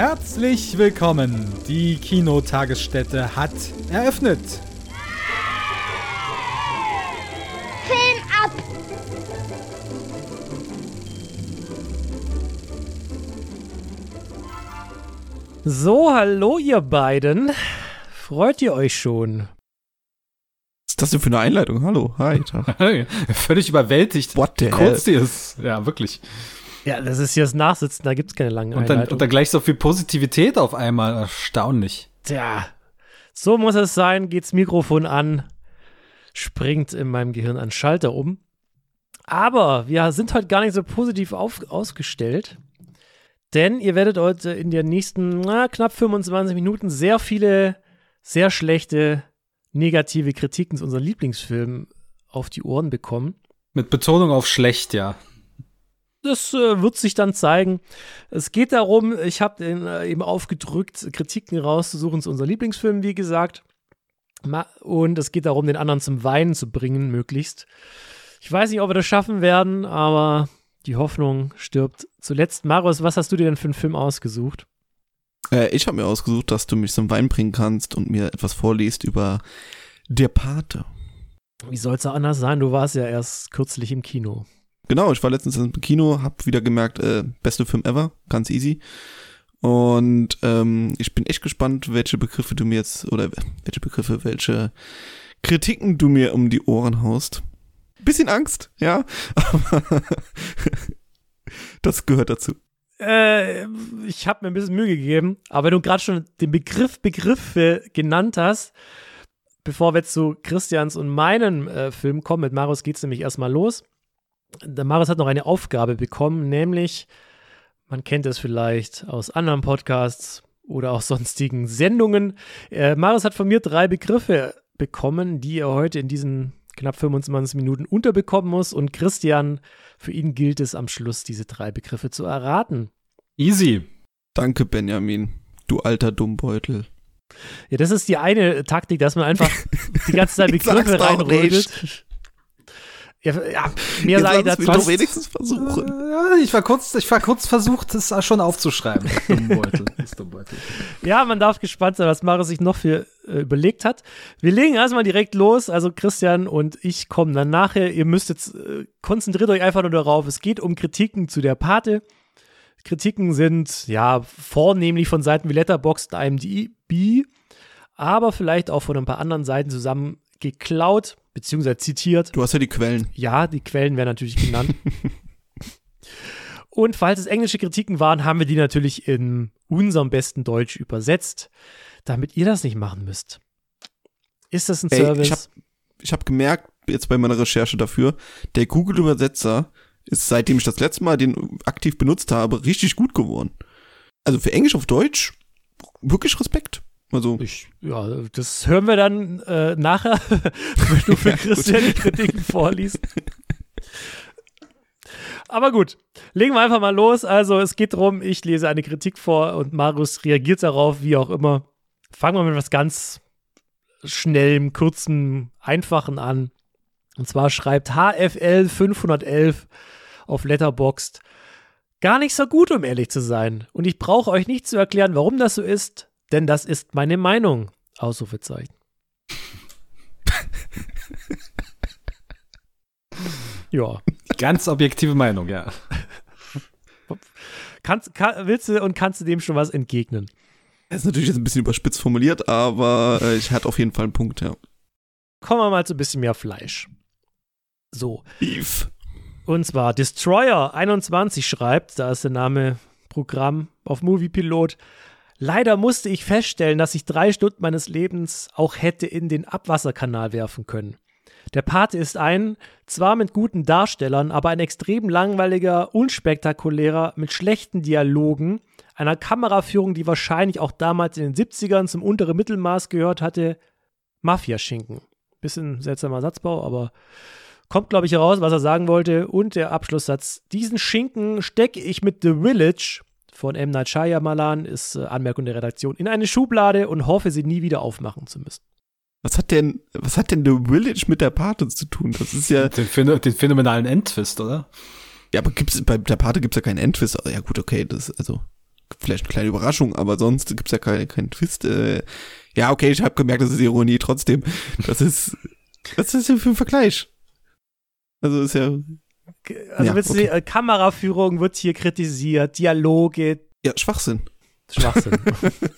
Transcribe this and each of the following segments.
Herzlich willkommen. Die Kinotagesstätte hat eröffnet. Film ab! So, hallo ihr beiden. Freut ihr euch schon? Was ist das denn für eine Einleitung? Hallo, hi. Tag. Völlig überwältigt. What the wie kurz die ist. Ja, wirklich. Ja, das ist hier das Nachsitzen, da gibt es keine langen Und dann, Einleitungen. und dann gleich so viel Positivität auf einmal. Erstaunlich. Tja, so muss es sein, geht's Mikrofon an, springt in meinem Gehirn ein Schalter um. Aber wir sind heute gar nicht so positiv auf, ausgestellt, denn ihr werdet heute in den nächsten na, knapp 25 Minuten sehr viele, sehr schlechte, negative Kritiken zu unseren Lieblingsfilmen auf die Ohren bekommen. Mit Betonung auf schlecht, ja. Das äh, wird sich dann zeigen. Es geht darum, ich habe äh, eben aufgedrückt, Kritiken rauszusuchen zu unseren Lieblingsfilmen, wie gesagt. Und es geht darum, den anderen zum Weinen zu bringen, möglichst. Ich weiß nicht, ob wir das schaffen werden, aber die Hoffnung stirbt zuletzt. Marius, was hast du dir denn für einen Film ausgesucht? Äh, ich habe mir ausgesucht, dass du mich zum Wein bringen kannst und mir etwas vorliest über Der Pate. Wie soll es auch anders sein? Du warst ja erst kürzlich im Kino. Genau, ich war letztens im Kino, hab wieder gemerkt, äh, beste Film ever, ganz easy. Und ähm, ich bin echt gespannt, welche Begriffe du mir jetzt, oder welche Begriffe, welche Kritiken du mir um die Ohren haust. Bisschen Angst, ja, aber das gehört dazu. Äh, ich habe mir ein bisschen Mühe gegeben, aber wenn du gerade schon den Begriff Begriffe genannt hast, bevor wir zu Christians und meinen äh, Film kommen, mit Marius geht es nämlich erstmal los. Der Marius hat noch eine Aufgabe bekommen, nämlich, man kennt es vielleicht aus anderen Podcasts oder auch sonstigen Sendungen. Äh, Marius hat von mir drei Begriffe bekommen, die er heute in diesen knapp 25 Minuten unterbekommen muss. Und Christian, für ihn gilt es am Schluss, diese drei Begriffe zu erraten. Easy. Danke, Benjamin, du alter Dummbeutel. Ja, das ist die eine Taktik, dass man einfach die ganze Zeit Begriffe doch reinrödet. Ja, ja, mehr Jetzt sage ich lass dazu. mich doch wenigstens versuchen. Ja, ich war kurz, ich war kurz versucht, das schon aufzuschreiben. Das Dummbeutel. Ja, man darf gespannt sein, was Marius sich noch für äh, überlegt hat. Wir legen erstmal direkt los. Also Christian und ich kommen dann nachher. Ihr müsst jetzt, äh, konzentriert euch einfach nur darauf. Es geht um Kritiken zu der Pate. Kritiken sind ja vornehmlich von Seiten wie Letterboxd und IMDb, aber vielleicht auch von ein paar anderen Seiten zusammen geklaut bzw. zitiert. Du hast ja die Quellen. Ja, die Quellen werden natürlich genannt. Und falls es englische Kritiken waren, haben wir die natürlich in unserem besten Deutsch übersetzt, damit ihr das nicht machen müsst. Ist das ein Ey, Service? ich habe hab gemerkt, jetzt bei meiner Recherche dafür, der Google-Übersetzer ist, seitdem ich das letzte Mal den aktiv benutzt habe, richtig gut geworden. Also für Englisch auf Deutsch, wirklich Respekt. Also, ich, ja, das hören wir dann äh, nachher, wenn du für Ja. Christian die Kritiken vorliest. Aber gut, legen wir einfach mal los. Also es geht darum, ich lese eine Kritik vor und Marius reagiert darauf, wie auch immer. Fangen wir mit was ganz schnellem, kurzen, einfachen an. Und zwar schreibt HFL 511 auf Letterboxd gar nicht so gut, um ehrlich zu sein. Und ich brauche euch nicht zu erklären, warum das so ist, denn das ist meine Meinung. Ausrufezeichen. ja. Ganz objektive Meinung, ja. Kannst, kann, willst du und kannst du dem schon was entgegnen? das ist natürlich jetzt ein bisschen überspitzt formuliert, aber äh, ich hatte auf jeden Fall einen Punkt, ja. Kommen wir mal zu ein bisschen mehr Fleisch. So. Eve. Und zwar Destroyer21 schreibt, da ist der Name Programm auf Moviepilot. Leider musste ich feststellen, dass ich drei Stunden meines Lebens auch hätte in den Abwasserkanal werfen können. Der Pate ist ein, zwar mit guten Darstellern, aber ein extrem langweiliger, unspektakulärer, mit schlechten Dialogen, einer Kameraführung, die wahrscheinlich auch damals in den 70ern zum unteren Mittelmaß gehört hatte, Mafiaschinken. Bisschen seltsamer Satzbau, aber kommt, glaube ich, heraus, was er sagen wollte. Und der Abschlusssatz: Diesen Schinken stecke ich mit The Village von M. Night Shyamalan, ist äh, Anmerkung der Redaktion, in eine Schublade und hoffe, sie nie wieder aufmachen zu müssen. Was hat denn, was hat denn The Village mit der Pate zu tun? Das ist ja, Den, Phäno- den phänomenalen Endtwist, oder? ja, aber gibt's, bei der Pate gibt's ja keinen Endtwist. Ja gut, okay, das, also, vielleicht eine kleine Überraschung, aber sonst gibt's ja keinen keinen Twist. Äh, ja, okay, ich habe gemerkt, das ist Ironie trotzdem. Das ist, was ist das denn für ein Vergleich? Also ist ja, Also Ja, willst du okay. sehen, äh, Kameraführung wird hier kritisiert, Dialoge, ja, Schwachsinn. Schwachsinn.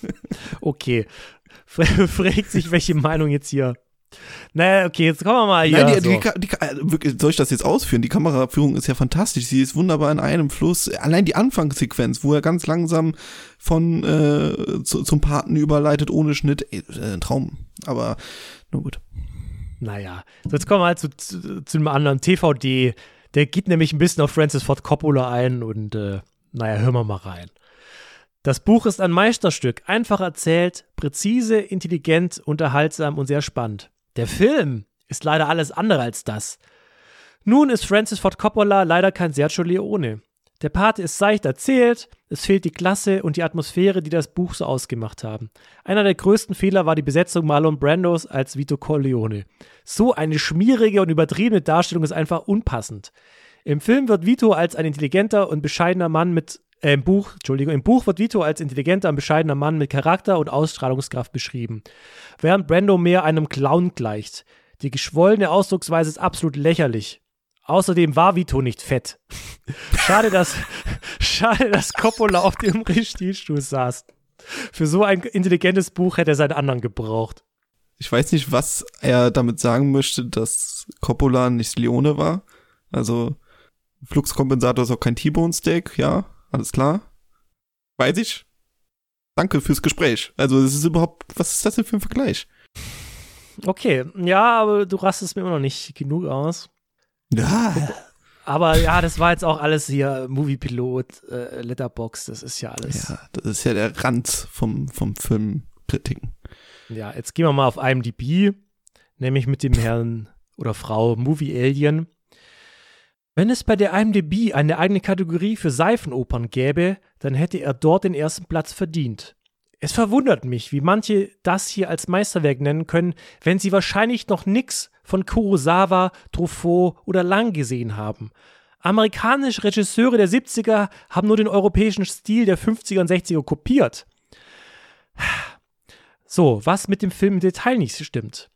okay. Fragt sich, welche Meinung jetzt hier. Naja, okay, jetzt kommen wir mal hier. Nein, die, so. die, die, äh, soll ich das jetzt ausführen? Die Kameraführung ist ja fantastisch. Sie ist wunderbar in einem Fluss. Allein die Anfangssequenz, wo er ganz langsam von äh, zu, zum Paten überleitet, ohne Schnitt. Ey, äh, ein Traum. Aber nur gut. Naja, so jetzt kommen wir halt zu, zu, zu einem anderen TVD. Der geht nämlich ein bisschen auf Francis Ford Coppola ein und äh, naja, hören wir mal rein. Das Buch ist ein Meisterstück, einfach erzählt, präzise, intelligent, unterhaltsam und sehr spannend. Der Film ist leider alles andere als das. Nun ist Francis Ford Coppola leider kein Sergio Leone. Der Pate ist seicht erzählt, es fehlt die Klasse und die Atmosphäre, die das Buch so ausgemacht haben. Einer der größten Fehler war die Besetzung Marlon Brandos als Vito Corleone. So eine schmierige und übertriebene Darstellung ist einfach unpassend. Im Film wird Vito als ein intelligenter und bescheidener Mann mit äh, im Buch, Entschuldigung, im Buch wird Vito als intelligenter und bescheidener Mann mit Charakter und Ausstrahlungskraft beschrieben, während Brando mehr einem Clown gleicht. Die geschwollene Ausdrucksweise ist absolut lächerlich. Außerdem war Vito nicht fett. Schade, dass, schade, dass Coppola auf dem Regiestuhl saß. Für so ein intelligentes Buch hätte er seinen anderen gebraucht. Ich weiß nicht, was er damit sagen möchte, dass Coppola nicht Leone war. Also, Fluxkompensator ist auch kein T-Bone Steak, ja, alles klar. Weiß ich. Danke fürs Gespräch. Also, es ist überhaupt, was ist das denn für ein Vergleich? Okay, ja, aber du rastest mir immer noch nicht genug aus. Ja, Aber ja, das war jetzt auch alles hier Moviepilot, äh, Letterbox, das ist ja alles. ja, das ist ja der Rand vom, vom Filmkritiken. Ja, jetzt gehen wir mal auf IMDb, nämlich mit dem Herrn oder Frau Movie Alien. Wenn es bei der IMDb eine eigene Kategorie für Seifenopern gäbe, dann hätte er dort den ersten Platz verdient. Es verwundert mich, wie manche das hier als Meisterwerk nennen können, wenn sie wahrscheinlich noch nix von Kurosawa, Truffaut oder Lang gesehen haben. Amerikanische Regisseure der 70er haben nur den europäischen Stil der 50er und 60er kopiert. So, was mit dem Film im Detail nicht stimmt.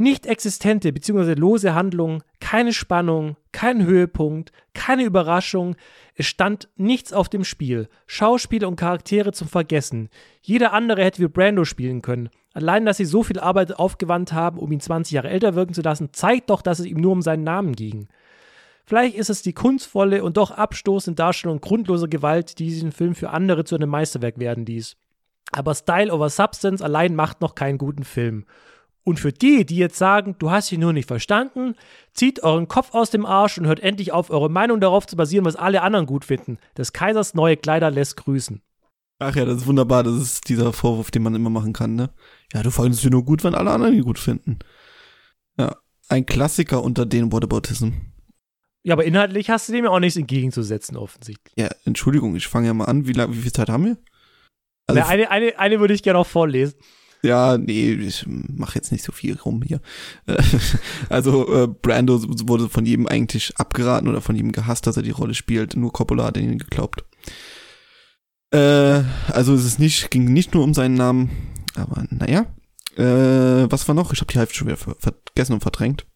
Nicht existente bzw. lose Handlung, keine Spannung, kein Höhepunkt, keine Überraschung, es stand nichts auf dem Spiel. Schauspieler und Charaktere zum Vergessen. Jeder andere hätte wie Brando spielen können. Allein, dass sie so viel Arbeit aufgewandt haben, um ihn 20 Jahre älter wirken zu lassen, zeigt doch, dass es ihm nur um seinen Namen ging. Vielleicht ist es die kunstvolle und doch abstoßende Darstellung grundloser Gewalt, die diesen Film für andere zu einem Meisterwerk werden ließ. Aber Style over Substance allein macht noch keinen guten Film. Und für die, die jetzt sagen, du hast ihn nur nicht verstanden, zieht euren Kopf aus dem Arsch und hört endlich auf, eure Meinung darauf zu basieren, was alle anderen gut finden. Des Kaisers neue Kleider lässt grüßen. Ach ja, das ist wunderbar. Das ist dieser Vorwurf, den man immer machen kann, ne? Ja, du fandest ihn nur gut, wenn alle anderen ihn gut finden. Ja, ein Klassiker unter den Whataboutism. Ja, aber inhaltlich hast du dem ja auch nichts entgegenzusetzen, offensichtlich. Ja, Entschuldigung, ich fange ja mal an. Wie, lang, wie viel Zeit haben wir? Also, Na, eine, eine, eine würde ich gerne auch vorlesen. Ja, nee, ich mache jetzt nicht so viel rum hier. Äh, Also, äh, Brando wurde von jedem eigentlich abgeraten oder von jedem gehasst, dass er die Rolle spielt. Nur Coppola hat ihn geglaubt. Äh, also es ist nicht, ging nicht nur um seinen Namen, aber naja. Äh, was war noch? Ich habe die Hälfte schon wieder ver vergessen und verdrängt.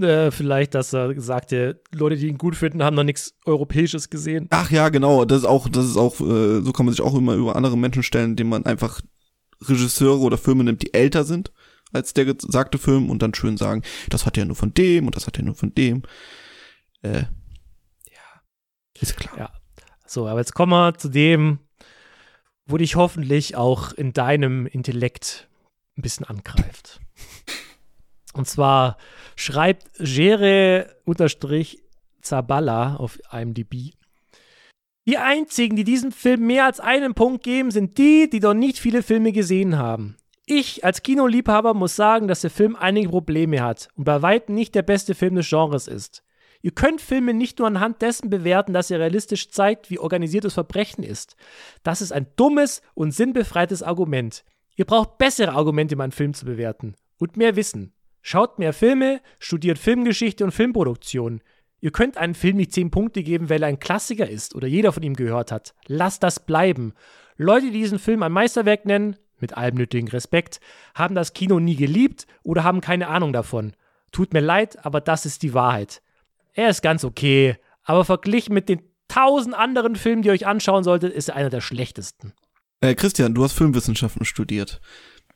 Äh, vielleicht, dass er sagte, Leute, die ihn gut finden, haben noch nichts Europäisches gesehen. Ach ja, genau, das ist auch, das ist auch, äh, so kann man sich auch immer über andere Menschen stellen, indem man einfach Regisseure oder Filme nimmt, die älter sind als der gesagte Film und dann schön sagen, das hat er nur von dem und das hat er nur von dem. Äh, ja, ist klar. Ja. So, aber jetzt kommen wir zu dem, wo dich hoffentlich auch in deinem Intellekt ein bisschen angreift. Und zwar schreibt Jere-Zaballa auf IMDb. Die einzigen, die diesem Film mehr als einen Punkt geben, sind die, die noch nicht viele Filme gesehen haben. Ich als Kinoliebhaber muss sagen, dass der Film einige Probleme hat und bei weitem nicht der beste Film des Genres ist. Ihr könnt Filme nicht nur anhand dessen bewerten, dass er realistisch zeigt, wie organisiertes Verbrechen ist. Das ist ein dummes und sinnbefreites Argument. Ihr braucht bessere Argumente, um einen Film zu bewerten. und mehr Wissen. Schaut mehr Filme, studiert Filmgeschichte und Filmproduktion. Ihr könnt einem Film nicht 10 Punkte geben, weil er ein Klassiker ist oder jeder von ihm gehört hat. Lasst das bleiben. Leute, die diesen Film ein Meisterwerk nennen, mit allem nötigen Respekt, haben das Kino nie geliebt oder haben keine Ahnung davon. Tut mir leid, aber das ist die Wahrheit. Er ist ganz okay, aber verglichen mit den tausend anderen Filmen, die ihr euch anschauen solltet, ist er einer der schlechtesten. Äh, Christian, du hast Filmwissenschaften studiert.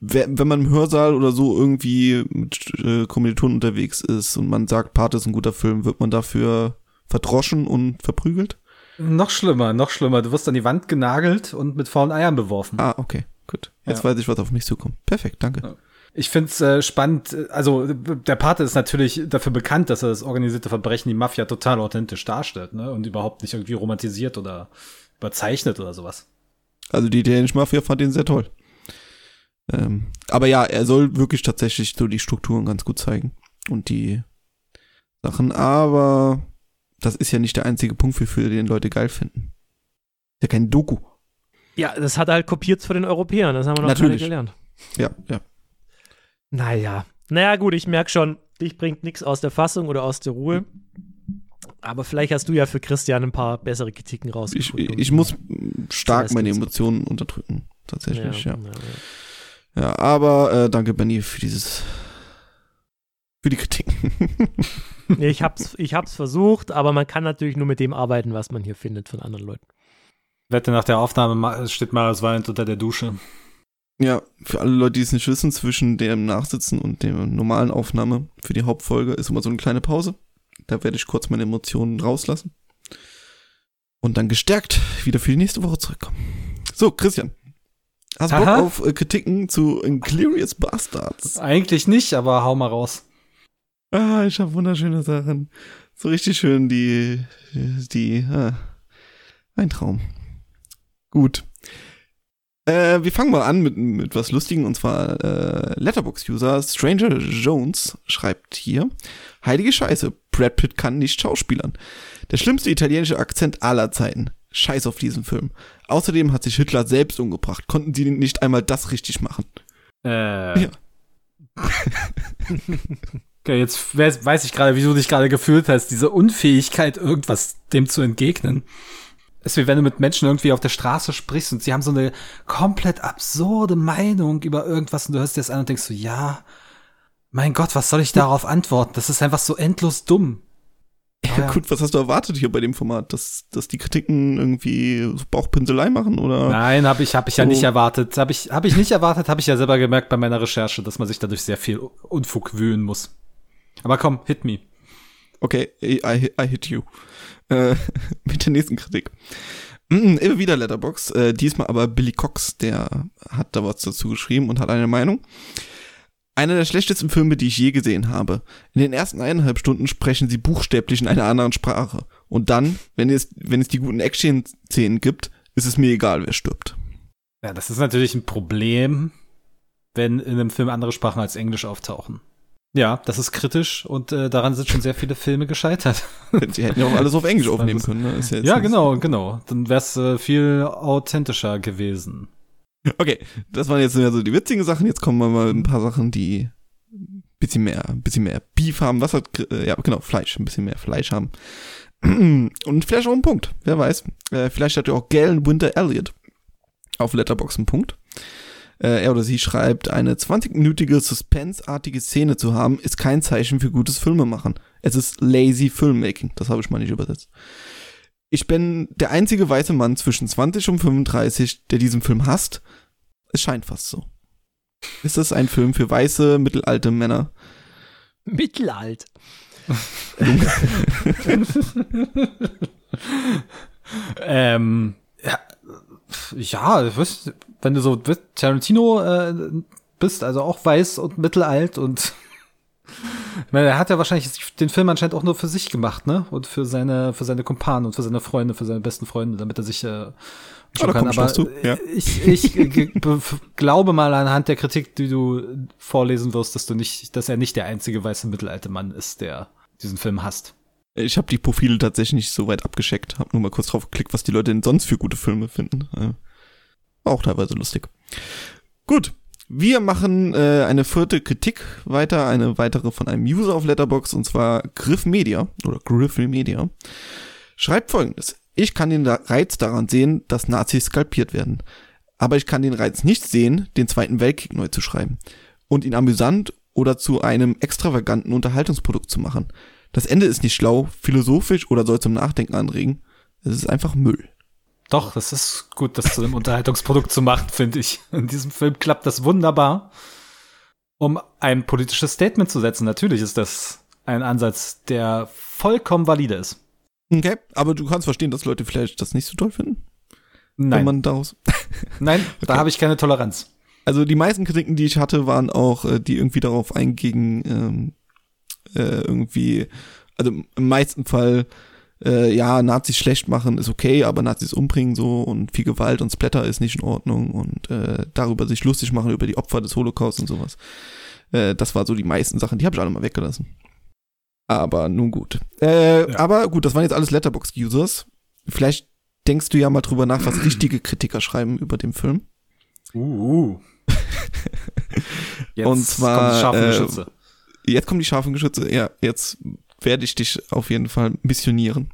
Wenn man im Hörsaal oder so irgendwie mit äh, Kommilitonen unterwegs ist und man sagt, Pate ist ein guter Film, wird man dafür verdroschen und verprügelt? Noch schlimmer, noch schlimmer. Du wirst an die Wand genagelt und mit faulen Eiern beworfen. Ah, okay, gut. Jetzt Ja. weiß ich, was auf mich zukommt. Perfekt, danke. Ich find's äh, spannend. Also der Pate ist natürlich dafür bekannt, dass er das organisierte Verbrechen, die Mafia, total authentisch darstellt, ne? Und überhaupt nicht irgendwie romantisiert oder überzeichnet oder sowas. Also die italienische Mafia fand ihn sehr toll. Ähm, aber ja, er soll wirklich tatsächlich so die Strukturen ganz gut zeigen und die Sachen. Aber das ist ja nicht der einzige Punkt, für, für den Leute geil finden. Ist ja kein Doku. Ja, das hat er halt kopiert von den Europäern, das haben wir noch Natürlich. gelernt. Ja, ja. Naja. Naja, gut, ich merke schon, dich bringt nichts aus der Fassung oder aus der Ruhe. Aber vielleicht hast du ja für Christian ein paar bessere Kritiken Ich, rausgefunden. ich muss mm, stark meine. Emotionen unterdrücken. Tatsächlich, ja. ja, Ja, ja, ja. aber äh, danke, Benny, für dieses. Für die Kritiken. Nee, ich hab's, ich hab's versucht, aber man kann natürlich nur mit dem arbeiten, was man hier findet von anderen Leuten. Wette nach der Aufnahme steht Marius weinend unter der Dusche. Ja, für alle Leute, die es nicht wissen, zwischen dem Nachsitzen und der normalen Aufnahme für die Hauptfolge ist immer so eine kleine Pause. Da werde ich kurz meine Emotionen rauslassen. Und dann gestärkt wieder für die nächste Woche zurückkommen. So, Christian. Hast du Bock auf äh, Kritiken zu Inglorious Bastards? Eigentlich nicht, aber hau mal raus. Ah, ich habe wunderschöne Sachen. So richtig schön die, die, ah, ein Traum. Gut. Äh, wir fangen mal an mit, mit was Lustigen und zwar äh, Letterbox-User Stranger Jones schreibt hier: Heilige Scheiße, Brad Pitt kann nicht schauspielern. Der schlimmste italienische Akzent aller Zeiten. Scheiß auf diesen Film. Außerdem hat sich Hitler selbst umgebracht. Konnten sie nicht einmal das richtig machen? Äh. Ja. okay, jetzt we- weiß ich gerade, wie du dich gerade gefühlt hast. Diese Unfähigkeit, irgendwas dem zu entgegnen. Es ist wie wenn du mit Menschen irgendwie auf der Straße sprichst und sie haben so eine komplett absurde Meinung über irgendwas und du hörst dir das an und denkst so, ja, mein Gott, was soll ich darauf antworten? Das ist einfach so endlos dumm. Ja. Gut, was hast du erwartet hier bei dem Format? Dass, dass die Kritiken irgendwie so Bauchpinselei machen oder? Nein, habe ich, hab ich ja So. nicht erwartet. Habe ich, hab ich nicht erwartet, habe ich ja selber gemerkt bei meiner Recherche, dass man sich dadurch sehr viel Unfug wühlen muss. Aber komm, hit me. Okay, I, I, I hit you. Äh, mit der nächsten Kritik. Mm, immer wieder Letterbox, äh, diesmal aber Billy Cox, der hat da was dazu geschrieben und hat eine Meinung. Einer der schlechtesten Filme, die ich je gesehen habe. In den ersten eineinhalb Stunden sprechen sie buchstäblich in einer anderen Sprache. Und dann, wenn es, wenn es die guten Action-Szenen gibt, ist es mir egal, wer stirbt. Ja, das ist natürlich ein Problem, wenn in einem Film andere Sprachen als Englisch auftauchen. Ja, das ist kritisch und äh, daran sind schon sehr viele Filme gescheitert. Sie hätten ja auch alles auf Englisch aufnehmen können. Ne? Ja, genau, genau. Dann wär's äh, viel authentischer gewesen. Okay, das waren jetzt so die witzigen Sachen. Jetzt kommen wir mal ein paar Sachen, die ein bisschen mehr, ein bisschen mehr Beef haben. Was hat, äh, ja, genau, Fleisch, ein bisschen mehr Fleisch haben. Und vielleicht auch einen Punkt, wer weiß. Äh, vielleicht hat ja auch Galen Winter Elliott auf Letterbox einen Punkt. Äh, er oder sie schreibt, eine 20-minütige Suspense-artige Szene zu haben, ist kein Zeichen für gutes Filmemachen. Es ist lazy Filmmaking. Das habe ich mal nicht übersetzt. Ich bin der einzige weiße Mann zwischen 20 und 35, der diesen Film hasst. Es scheint fast so. Ist das ein Film für weiße, mittelalte Männer? Mittelalt. Ähm, ja, ja, wenn du so Tarantino äh, bist, also auch weiß und mittelalt und ich meine, er hat ja wahrscheinlich den Film anscheinend auch nur für sich gemacht, ne? Und für seine, für seine Kumpanen und für seine Freunde, für seine besten Freunde, damit er sich äh, da ich noch zu, ja. ich, ich glaube mal anhand der Kritik, die du vorlesen wirst, dass du nicht, dass er nicht der einzige weiße mittelalte Mann ist, der diesen Film hasst. Ich habe die Profile tatsächlich nicht so weit abgescheckt. Hab nur mal kurz drauf geklickt, was die Leute denn sonst für gute Filme finden. Äh, auch teilweise lustig. Gut. Wir machen äh, eine vierte Kritik weiter, eine weitere von einem User auf Letterbox und zwar Griff Media oder Griffel Media. Schreibt folgendes. Ich kann den Reiz daran sehen, dass Nazis skalpiert werden. Aber ich kann den Reiz nicht sehen, den Zweiten Weltkrieg neu zu schreiben und ihn amüsant oder zu einem extravaganten Unterhaltungsprodukt zu machen. Das Ende ist nicht schlau, philosophisch oder soll zum Nachdenken anregen. Es ist einfach Müll. Doch, das ist gut, das zu einem Unterhaltungsprodukt zu machen, finde ich. In diesem Film klappt das wunderbar, um ein politisches Statement zu setzen. Natürlich ist das ein Ansatz, der vollkommen valide ist. Okay, aber du kannst verstehen, dass Leute vielleicht das nicht so toll finden? Nein. Wenn man daraus Nein, okay. da habe ich keine Toleranz. Also die meisten Kritiken, die ich hatte, waren auch, äh, die irgendwie darauf eingingen, ähm, äh, irgendwie, also im meisten Fall äh, ja, Nazis schlecht machen ist okay, aber Nazis umbringen so und viel Gewalt und Splatter ist nicht in Ordnung und äh, darüber sich lustig machen über die Opfer des Holocaust und sowas. Äh, das war so die meisten Sachen, die habe ich alle mal weggelassen. Aber nun gut. Äh, ja. Aber gut, das waren jetzt alles Letterbox-Users. Vielleicht denkst du ja mal drüber nach, was richtige Kritiker schreiben über den Film. Uh. Jetzt und zwar, kommen die scharfen Geschütze. Äh, jetzt kommen die scharfen Geschütze. Ja, jetzt werde ich dich auf jeden Fall missionieren.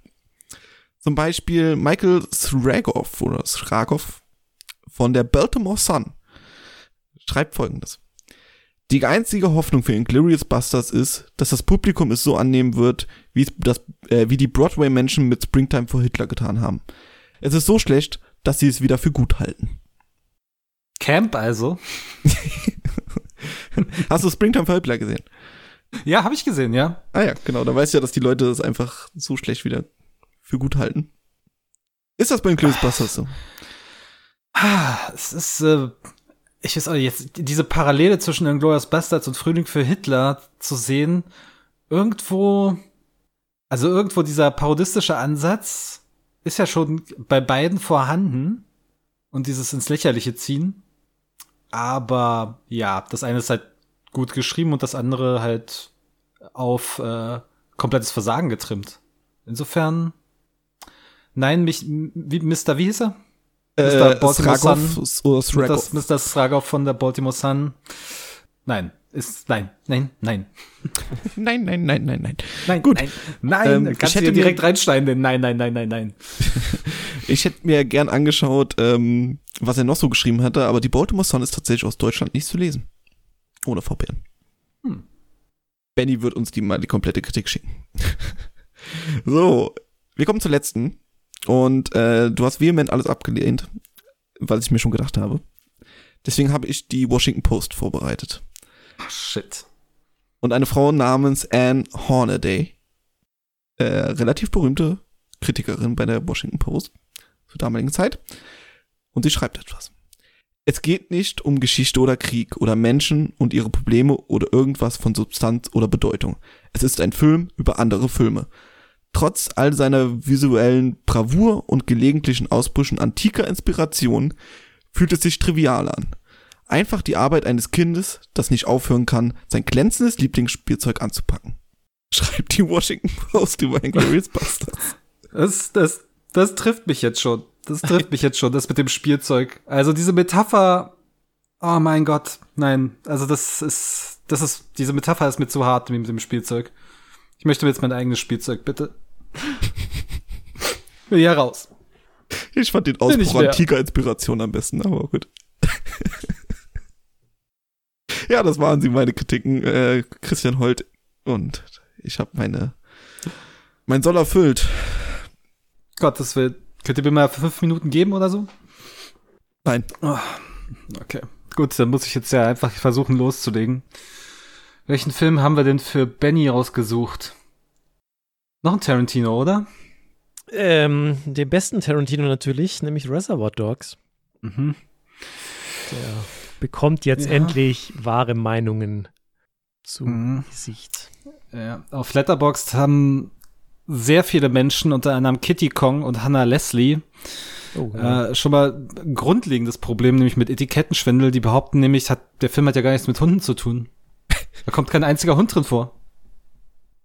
Zum Beispiel Michael Sragoff oder Sragoff von der Baltimore Sun schreibt folgendes. Die einzige Hoffnung für Inglourious Busters ist, dass das Publikum es so annehmen wird, wie, das, äh, wie die Broadway-Menschen mit Springtime for Hitler getan haben. Es ist so schlecht, dass sie es wieder für gut halten. Camp also? Hast du Springtime for Hitler gesehen? Ja, habe ich gesehen, ja. Ah ja, genau. Da weißt du ja, dass die Leute das einfach so schlecht wieder für gut halten. Ist das bei den Busters so? Ah, es ist, äh, ich weiß auch jetzt, diese Parallele zwischen Inglourious Bastards und Frühling für Hitler zu sehen, irgendwo, also irgendwo dieser parodistische Ansatz ist ja schon bei beiden vorhanden und dieses ins Lächerliche ziehen. Aber ja, das eine ist halt gut geschrieben und das andere halt auf äh, komplettes Versagen getrimmt. Insofern, nein, mich, wie, Mr. Wie hieß er? Äh, Mr. Baltimore Sun. Mr. Mr. Stragov von der Baltimore Sun. Nein, ist, nein, nein, nein. nein, nein, nein, nein, nein. Nein, gut. Nein, nein ähm, kannst ich hätte du direkt reinschneiden, denn nein, nein, nein, nein, nein. ich hätte mir gern angeschaut, ähm, was er noch so geschrieben hatte, aber die Baltimore Sun ist tatsächlich aus Deutschland nicht zu lesen. Ohne VPN. Hm. Benny wird uns die mal die komplette Kritik schicken. so, wir kommen zur letzten. Und äh, du hast vehement alles abgelehnt, was ich mir schon gedacht habe. Deswegen habe ich die Washington Post vorbereitet. Ach, shit. Und eine Frau namens Anne Hornaday, äh, relativ berühmte Kritikerin bei der Washington Post zur damaligen Zeit. Und sie schreibt etwas. Es geht nicht um Geschichte oder Krieg oder Menschen und ihre Probleme oder irgendwas von Substanz oder Bedeutung. Es ist ein Film über andere Filme. Trotz all seiner visuellen Bravour und gelegentlichen Ausbrüchen antiker Inspiration fühlt es sich trivial an. Einfach die Arbeit eines Kindes, das nicht aufhören kann, sein glänzendes Lieblingsspielzeug anzupacken. Schreibt die Washington Post über Inglourious Bastards. Das, das, das trifft mich jetzt schon. Das trifft mich jetzt schon, das mit dem Spielzeug. Also diese Metapher, oh mein Gott, nein. Also das ist, das ist, diese Metapher ist mir zu hart mit dem Spielzeug. Ich möchte mir jetzt mein eigenes Spielzeug, bitte. Will hier raus. Ich fand den Ausbruch antiker Inspiration am besten, aber gut. ja, das waren sie, meine Kritiken. Äh, Christian Holt und ich habe meine mein Soll erfüllt. Gottes Willen. Könnt ihr mir mal fünf Minuten geben oder so? Nein. Oh, okay. Gut, dann muss ich jetzt ja einfach versuchen loszulegen. Welchen Film haben wir denn für Benny rausgesucht? Noch ein Tarantino, oder? Ähm, den besten Tarantino natürlich, nämlich Reservoir Dogs. Mhm. Der bekommt jetzt ja. endlich wahre Meinungen zu mhm. Gesicht. Ja, auf Letterboxd haben sehr viele Menschen, unter anderem Kitty Kong und Hannah Leslie, oh, ja. äh, schon mal ein grundlegendes Problem, nämlich mit Etikettenschwindel. Die behaupten nämlich, hat, der Film hat ja gar nichts mit Hunden zu tun. Da kommt kein einziger Hund drin vor.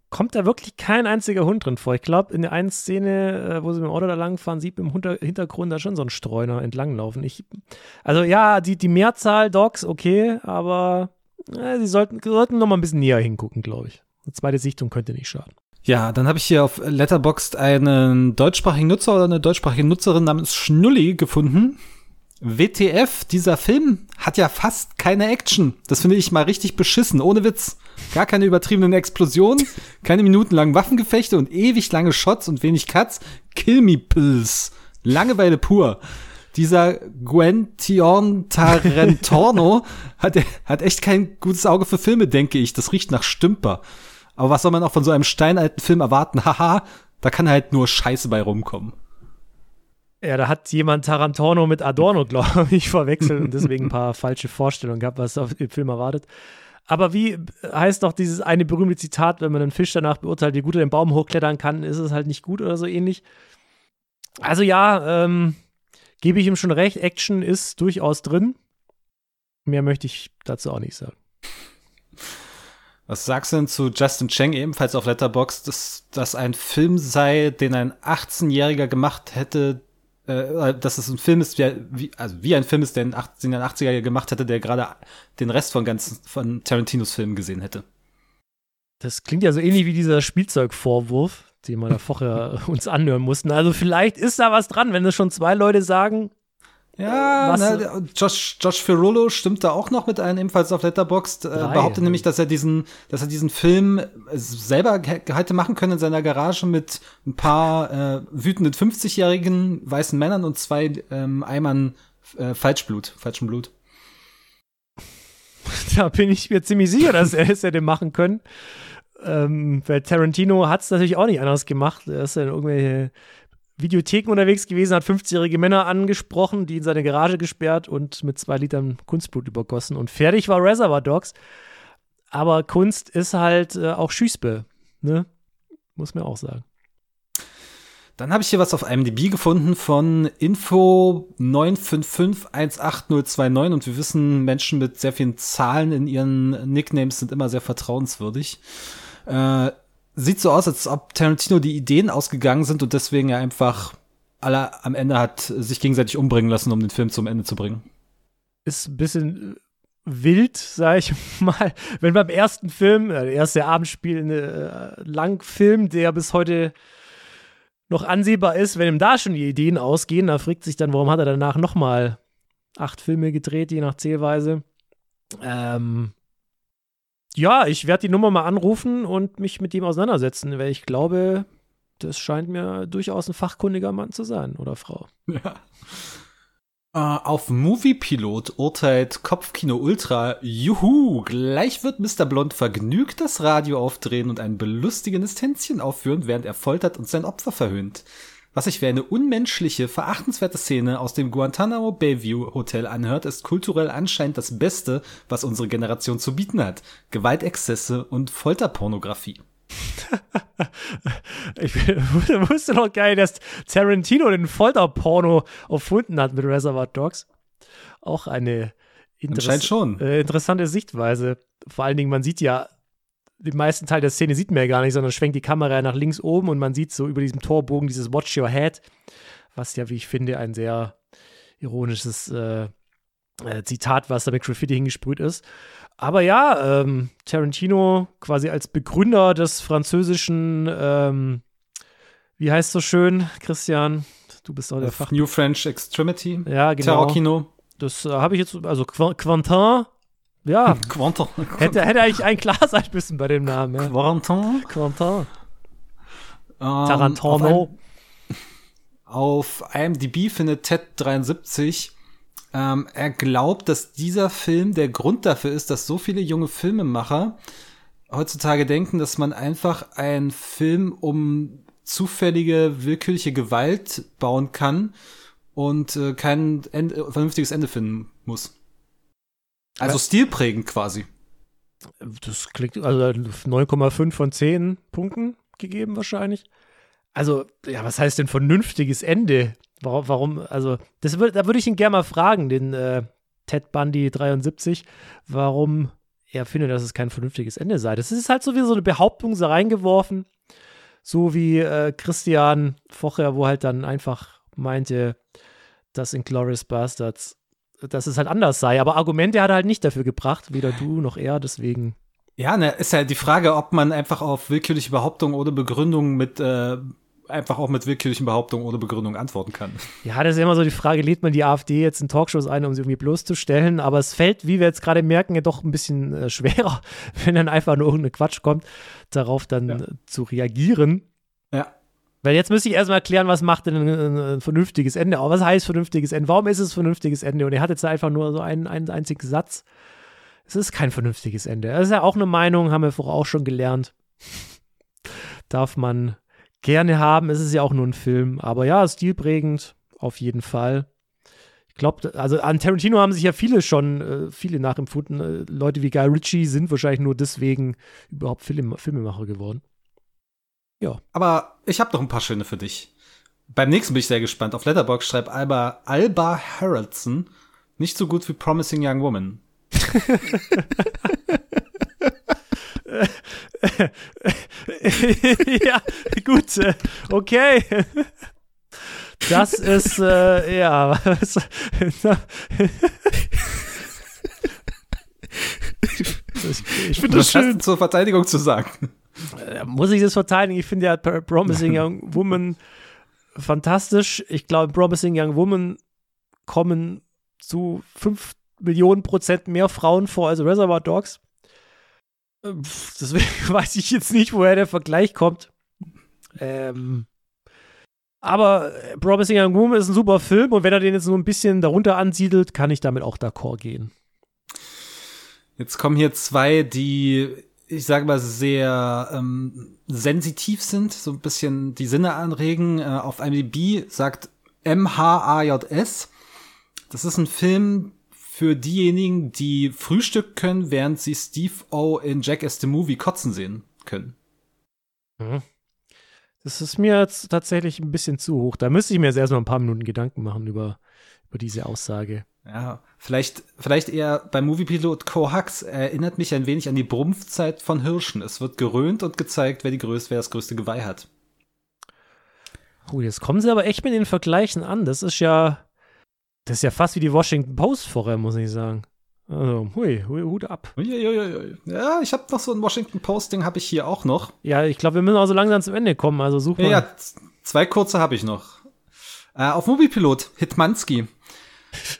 kommt da wirklich kein einziger Hund drin vor. Ich glaube, in der einen Szene, äh, wo sie mit dem Auto da langfahren, sieht man im Hintergrund da schon so einen Streuner entlanglaufen. Ich, also ja, die, die Mehrzahl Dogs, okay, aber äh, sie sollten, sollten noch mal ein bisschen näher hingucken, glaube ich. Eine zweite Sichtung könnte nicht schaden. Ja, dann habe ich hier auf Letterboxd einen deutschsprachigen Nutzer oder eine deutschsprachige Nutzerin namens Schnulli gefunden. WTF, dieser Film hat ja fast keine Action. Das finde ich mal richtig beschissen, ohne Witz. Gar keine übertriebenen Explosionen, keine minutenlangen Waffengefechte und ewig lange Shots und wenig Cuts. Kill me Pills. Langeweile pur. Dieser Gwention Tarentorno hat, hat echt kein gutes Auge für Filme, denke ich. Das riecht nach Stümper. Aber was soll man auch von so einem steinalten Film erwarten? Haha, da kann halt nur Scheiße bei rumkommen. Ja, da hat jemand Tarantorno mit Adorno, glaube ich, verwechselt und deswegen ein paar falsche Vorstellungen gehabt, was auf dem Film erwartet. Aber wie heißt doch dieses eine berühmte Zitat, wenn man einen Fisch danach beurteilt, wie gut er den Baum hochklettern kann, ist es halt nicht gut oder so ähnlich. Also ja, ähm, gebe ich ihm schon recht, Action ist durchaus drin. Mehr möchte ich dazu auch nicht sagen. Was sagst du denn zu Justin Cheng ebenfalls auf Letterboxd, dass das ein Film sei, den ein 18-Jähriger gemacht hätte, äh, dass es ein Film ist, wie, also wie ein Film ist, der in den 80er gemacht hätte, der gerade den Rest von ganzen von Tarantinos Filmen gesehen hätte. Das klingt ja so ähnlich wie dieser Spielzeugvorwurf, den wir da vorher uns anhören mussten. Also vielleicht ist da was dran, wenn es schon zwei Leute sagen, ja, ne, Josh, Josh Ferrullo stimmt da auch noch mit ein, ebenfalls auf Letterboxd. Äh, behauptet nämlich, dass er diesen, dass er diesen Film selber hätte machen können in seiner Garage mit ein paar äh, wütenden 50-jährigen weißen Männern und zwei ähm, Eimern äh, Falschblut, falschem Blut. Da bin ich mir ziemlich sicher, dass er es hätte machen können. Ähm, weil Tarantino hat es natürlich auch nicht anders gemacht. Er ist ja in irgendwelche Videotheken unterwegs gewesen, hat 50-jährige Männer angesprochen, die in seine Garage gesperrt und mit zwei Litern Kunstblut übergossen. Und fertig war Reservoir Dogs. Aber Kunst ist halt äh, auch Schüßbe, ne? Muss man auch sagen. Dann habe ich hier was auf IMDb gefunden von Info 955-18029 und wir wissen, Menschen mit sehr vielen Zahlen in ihren Nicknames sind immer sehr vertrauenswürdig. Äh, sieht so aus, als ob Tarantino die Ideen ausgegangen sind und deswegen er einfach alle am Ende hat sich gegenseitig umbringen lassen, um den Film zum Ende zu bringen. Ist ein bisschen wild, sag ich mal. Wenn beim ersten Film, der erste Abendspiel, äh, Langfilm, der bis heute noch ansehbar ist, wenn ihm da schon die Ideen ausgehen, da fragt sich dann, warum hat er danach nochmal acht Filme gedreht, je nach Zählweise. Ähm, ja, ich werde die Nummer mal anrufen und mich mit ihm auseinandersetzen, weil ich glaube, das scheint mir durchaus ein fachkundiger Mann zu sein oder Frau. Ja. Uh, auf Moviepilot urteilt Kopfkino Ultra, juhu, gleich wird Mr. Blond vergnügt das Radio aufdrehen und ein belustigendes Tänzchen aufführen, während er foltert und sein Opfer verhöhnt was sich wie eine unmenschliche, verachtenswerte Szene aus dem Guantanamo Bayview Hotel anhört, ist kulturell anscheinend das Beste, was unsere Generation zu bieten hat. Gewaltexzesse und Folterpornografie. ich wusste noch geil, dass Tarantino den Folterporno erfunden hat mit Reservoir Dogs. Auch eine Interess. Äh, interessante Sichtweise. Vor allen Dingen, man sieht ja den meisten Teil der Szene sieht man ja gar nicht, sondern schwenkt die Kamera nach links oben und man sieht so über diesem Torbogen dieses Watch Your Head, was ja, wie ich finde, ein sehr ironisches äh, äh, Zitat, was da mit Graffiti hingesprüht ist. Aber ja, ähm, Tarantino quasi als Begründer des französischen, ähm, wie heißt so schön, Christian? Du bist doch der Fach. New French Extremity. Ja, genau. Terrorkino. Das äh, habe ich jetzt, also Quentin ja. Quantum. Hätte, hätte eigentlich ein klar sein müssen bei dem Namen. Ja. Quantum. Quantum. Ähm, Tarantino. Auf, auf IMDb findet Ted 73 ähm, er glaubt, dass dieser Film der Grund dafür ist, dass so viele junge Filmemacher heutzutage denken, dass man einfach einen Film um zufällige, willkürliche Gewalt bauen kann und äh, kein Ende, vernünftiges Ende finden muss. Also stilprägend quasi. Das klingt, also 9,5 von 10 Punkten gegeben wahrscheinlich. Also, ja, was heißt denn vernünftiges Ende? Warum, warum also, das würd, da würde ich ihn gerne mal fragen, den äh, Ted Bundy 73, warum er findet, dass es kein vernünftiges Ende sei. Das ist halt so wie so eine Behauptung so reingeworfen, so wie äh, Christian vorher, wo halt dann einfach meinte, dass in Glorious Bastards, dass es halt anders sei. Aber Argumente hat er halt nicht dafür gebracht, weder du noch er, deswegen. Ja, ne, ist ja die Frage, ob man einfach auf willkürliche Behauptungen oder Begründungen mit äh, einfach auch mit willkürlichen Behauptungen ohne Begründung antworten kann. Ja, das ist immer so die Frage, lädt man die AfD jetzt in Talkshows ein, um sie irgendwie bloßzustellen? Aber es fällt, wie wir jetzt gerade merken, ja doch ein bisschen äh, schwerer, wenn dann einfach nur irgendein Quatsch kommt, darauf dann Ja. äh, zu reagieren. Ja. Weil jetzt müsste ich erstmal erklären, was macht denn ein, ein, vernünftiges Ende? Aber was heißt vernünftiges Ende? Warum ist es vernünftiges Ende? Und er hat jetzt einfach nur so einen, einen einzigen Satz. Es ist kein vernünftiges Ende. Das ist ja auch eine Meinung, haben wir vorher auch schon gelernt. Darf man gerne haben. Es ist ja auch nur ein Film. Aber ja, stilprägend auf jeden Fall. Ich glaube, also an Tarantino haben sich ja viele schon, äh, viele nachempfunden. Äh, Leute wie Guy Ritchie sind wahrscheinlich nur deswegen überhaupt Film, Filmemacher geworden. Aber ich habe noch ein paar schöne für dich. Beim nächsten bin ich sehr gespannt. Auf Letterboxd schreibt Alba, Alba Haraldson nicht so gut wie Promising Young Woman. ja, gut, äh, okay. Das ist, äh, ja, ich finde das schön. zur Verteidigung zu sagen? Äh, muss ich das verteidigen? Ich finde ja Pro- Promising Young Woman fantastisch. Ich glaube, Promising Young Woman kommen zu 5 Millionen Prozent mehr Frauen vor als Reservoir Dogs. Äh, Deswegen weiß ich jetzt nicht, woher der Vergleich kommt. Ähm, aber äh, Promising Young Woman ist ein super Film und wenn er den jetzt so ein bisschen darunter ansiedelt, kann ich damit auch d'accord gehen. Jetzt kommen hier zwei, die, ich sage mal, sehr ähm, sensitiv sind, so ein bisschen die Sinne anregen. Äh, auf IMDb sagt MHAJS. Das ist ein Film für diejenigen, die Frühstück können, während sie Steve O in Jackass the Movie kotzen sehen können. Das ist mir tatsächlich ein bisschen zu hoch. Da müsste ich mir jetzt erstmal ein paar Minuten Gedanken machen über, über diese Aussage. Ja, vielleicht, vielleicht eher beim Moviepilot Coax erinnert mich ein wenig an die Brumpfzeit von Hirschen. Es wird gerönt und gezeigt, wer die größte, wer das größte Geweih hat. Oh, jetzt kommen sie aber echt mit den Vergleichen an. Das ist ja, das ist ja fast wie die Washington Post vorher, muss ich sagen. Also, hui, hui Hut ab. Ja, ich habe noch so ein Washington Post-Ding habe ich hier auch noch. Ja, ich glaube, wir müssen auch so langsam zum Ende kommen. Also such mal. Ja, zwei kurze habe ich noch. Äh, auf Moviepilot Hitmanski.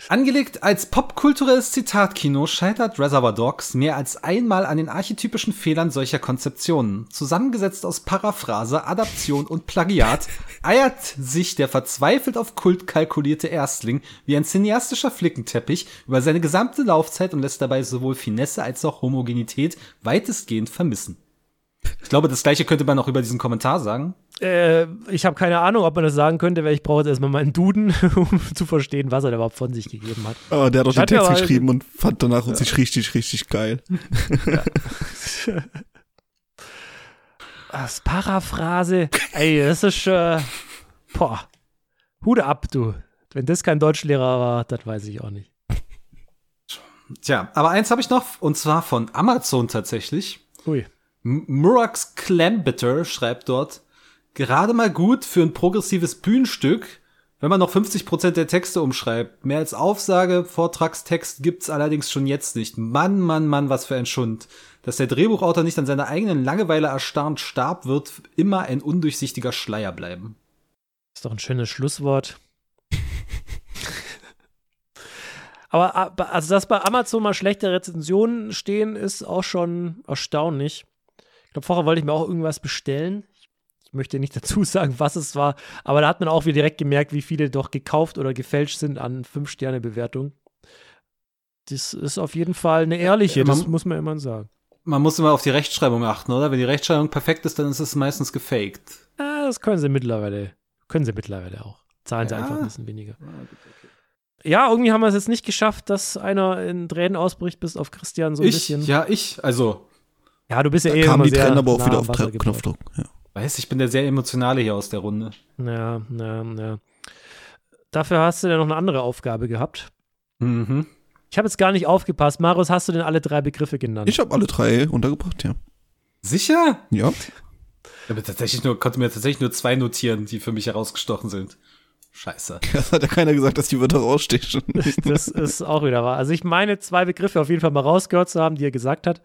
Angelegt als popkulturelles Zitatkino scheitert Reservoir Dogs mehr als einmal an den archetypischen Fehlern solcher Konzeptionen. Zusammengesetzt aus Paraphrase, Adaption und Plagiat eiert sich der verzweifelt auf Kult kalkulierte Erstling wie ein cineastischer Flickenteppich über seine gesamte Laufzeit und lässt dabei sowohl Finesse als auch Homogenität weitestgehend vermissen. Ich glaube, das gleiche könnte man auch über diesen Kommentar sagen. Äh, ich habe keine Ahnung, ob man das sagen könnte, weil ich brauche jetzt erstmal meinen Duden, um zu verstehen, was er da überhaupt von sich gegeben hat. Aber der hat auch den Text aber- geschrieben und fand danach uns sich richtig, richtig geil. Das Paraphrase, ey, das ist, äh, boah, Hude ab, du. Wenn das kein Deutschlehrer war, das weiß ich auch nicht. Tja, aber eins habe ich noch, und zwar von Amazon tatsächlich. Ui. M- Murax Clambitter schreibt dort, gerade mal gut für ein progressives Bühnenstück, wenn man noch 50% der Texte umschreibt. Mehr als Aufsage, Vortragstext gibt's allerdings schon jetzt nicht. Mann, Mann, Mann, was für ein Schund. Dass der Drehbuchautor nicht an seiner eigenen Langeweile erstarrt starb, wird immer ein undurchsichtiger Schleier bleiben. Ist doch ein schönes Schlusswort. Aber aber- also, dass bei Amazon mal schlechte Rezensionen stehen, ist auch schon erstaunlich. Ich glaube, vorher wollte ich mir auch irgendwas bestellen. Ich möchte nicht dazu sagen, was es war, aber da hat man auch wieder direkt gemerkt, wie viele doch gekauft oder gefälscht sind an 5-Sterne-Bewertung. Das ist auf jeden Fall eine ehrliche, man- das muss man immer sagen. Man muss immer auf die Rechtschreibung achten, oder? Wenn die Rechtschreibung perfekt ist, dann ist es meistens gefaked. Ah, das können sie mittlerweile, können sie mittlerweile auch. Zahlen sie Ja. einfach ein bisschen weniger. Ja, irgendwie haben wir es jetzt nicht geschafft, dass einer in Tränen ausbricht, bis auf Christian so ein ich, bisschen. ja, ich, also, Ja, du bist ja Da eh kamen immer die sehr Tränen aber auch nah wieder auf. Knopfdruck. Ja. Weiß, ich bin der sehr emotionale hier aus der Runde. Ja, ja, ja. Dafür hast du ja noch eine andere Aufgabe gehabt. Mhm. Ich habe jetzt gar nicht aufgepasst. Marius, hast du denn alle drei Begriffe genannt? Ich habe alle drei untergebracht, ja. Sicher? Ja. Ich habe tatsächlich nur, konnte mir tatsächlich nur zwei notieren, die für mich herausgestochen sind. Scheiße. Das hat ja keiner gesagt, dass die Wörter rausstechen. Das ist auch wieder wahr. Also ich meine zwei Begriffe auf jeden Fall mal rausgehört zu haben, die er gesagt hat.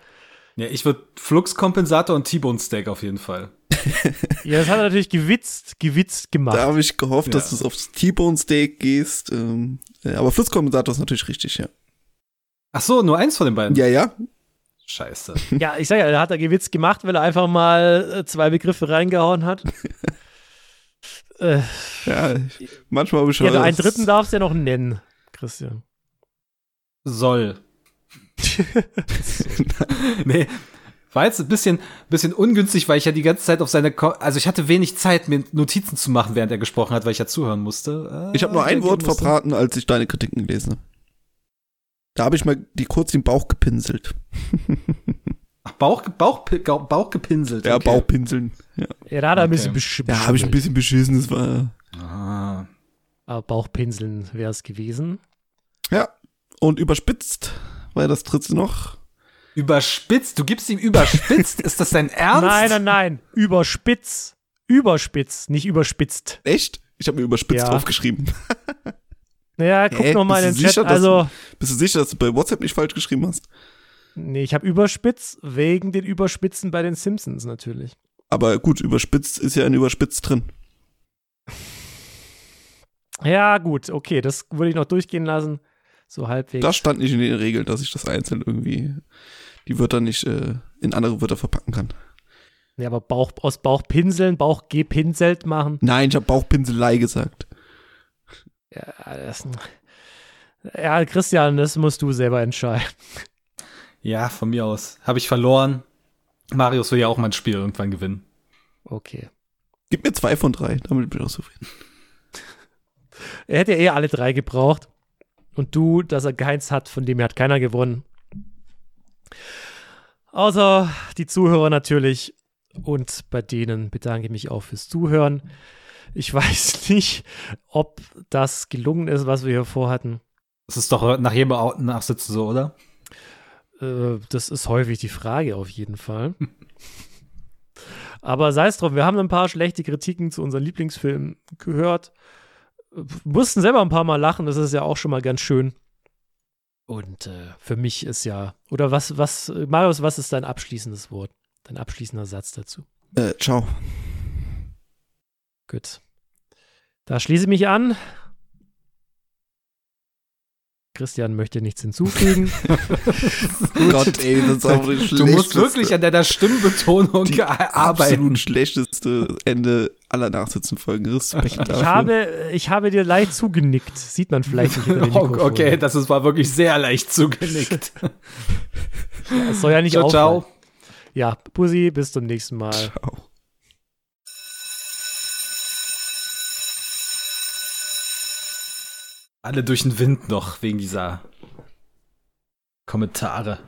Ja, ich würde Fluxkompensator und T-Bone Steak auf jeden Fall. Ja, das hat er natürlich gewitzt, gewitzt gemacht. Da habe ich gehofft, dass Ja. du aufs T-Bone Steak gehst. Ähm, ja, aber Flusskompensator ist natürlich richtig, ja. Ach so, nur eins von den beiden. Ja, ja. Scheiße. Ja, ich sag ja, da hat er gewitzt gemacht, weil er einfach mal äh, zwei Begriffe reingehauen hat. äh, Ja, ich, manchmal habe ich ja, schon. einen dritten darfst du ja noch nennen, Christian. Soll. nee. War jetzt ein bisschen, bisschen ungünstig, weil ich ja die ganze Zeit auf seine, Ko also ich hatte wenig Zeit, mir Notizen zu machen, während er gesprochen hat, weil ich ja zuhören musste. Äh, Ich habe nur ein Wort musste. verbraten, als ich deine Kritiken gelesen habe. Da habe ich mal die kurz den Bauch gepinselt. Ach, Bauch, Bauch, Bauch, Bauch gepinselt. Ja, okay. Bauchpinseln. Ja, Ja, da hat er ein Okay. bisschen besch ja habe ich ein bisschen beschissen. Das war. Ah. Aber Bauchpinseln wäre es gewesen. Ja. Und überspitzt war das dritte noch. Überspitzt, du gibst ihm überspitzt? Ist das dein Ernst? Nein, nein, nein. Überspitz. Überspitz, nicht überspitzt. Echt? Ich habe mir überspitzt Ja. draufgeschrieben. Naja, guck Hä? noch mal in den Chat. sicher, dass Also, Bist du sicher, dass du bei WhatsApp nicht falsch geschrieben hast? nee, ich habe Überspitz wegen den Überspitzen bei den Simpsons natürlich. Aber gut, überspitzt ist ja ein überspitzt drin. Ja, gut, okay, das würde ich noch durchgehen lassen. So halbwegs. Das stand nicht in den Regeln, dass ich das einzeln irgendwie die Wörter nicht äh, in andere Wörter verpacken kann. ja, aber Bauch, aus Bauch pinseln, Bauch gepinselt machen. Nein, ich habe Bauchpinselei gesagt. Ja, das, ja, Christian, das musst du selber entscheiden. Ja, von mir aus. Habe ich verloren. Marius will ja auch mal ein Spiel irgendwann gewinnen. Okay. Gib mir zwei von drei, damit bin ich auch zufrieden. Er hätte ja eh alle drei gebraucht. Und du, dass er keins hat, von dem her hat keiner gewonnen. Außer die Zuhörer natürlich. Und bei denen bedanke ich mich auch fürs Zuhören. Ich weiß nicht, ob das gelungen ist, was wir hier vorhatten. Das ist doch nach jedem Nachsitzen so, oder? Äh, das ist häufig die Frage auf jeden Fall. Aber sei es drum, wir haben ein paar schlechte Kritiken zu unseren Lieblingsfilmen gehört. Mussten selber ein paar Mal lachen, das ist ja auch schon mal ganz schön. Und äh, für mich ist ja, oder was, was, Marius, was ist dein abschließendes Wort? Dein abschließender Satz dazu? Äh, ciao. Gut. Da schließe ich mich an. Christian möchte nichts hinzufügen. Gott, ey, das ist auch das Du musst wirklich an deiner Stimmbetonung die arbeiten. absolut schlechteste Ende aller Nachsitzenfolgen. Respekt dafür. Ich habe, ich habe dir leicht zugenickt. Sieht man vielleicht nicht Oh, okay, das ist, war wirklich sehr leicht zugenickt. Es soll ja nicht ciao, auffallen. ciao. Ja, Pussy, bis zum nächsten Mal. Ciao. Alle durch den Wind noch wegen dieser Kommentare.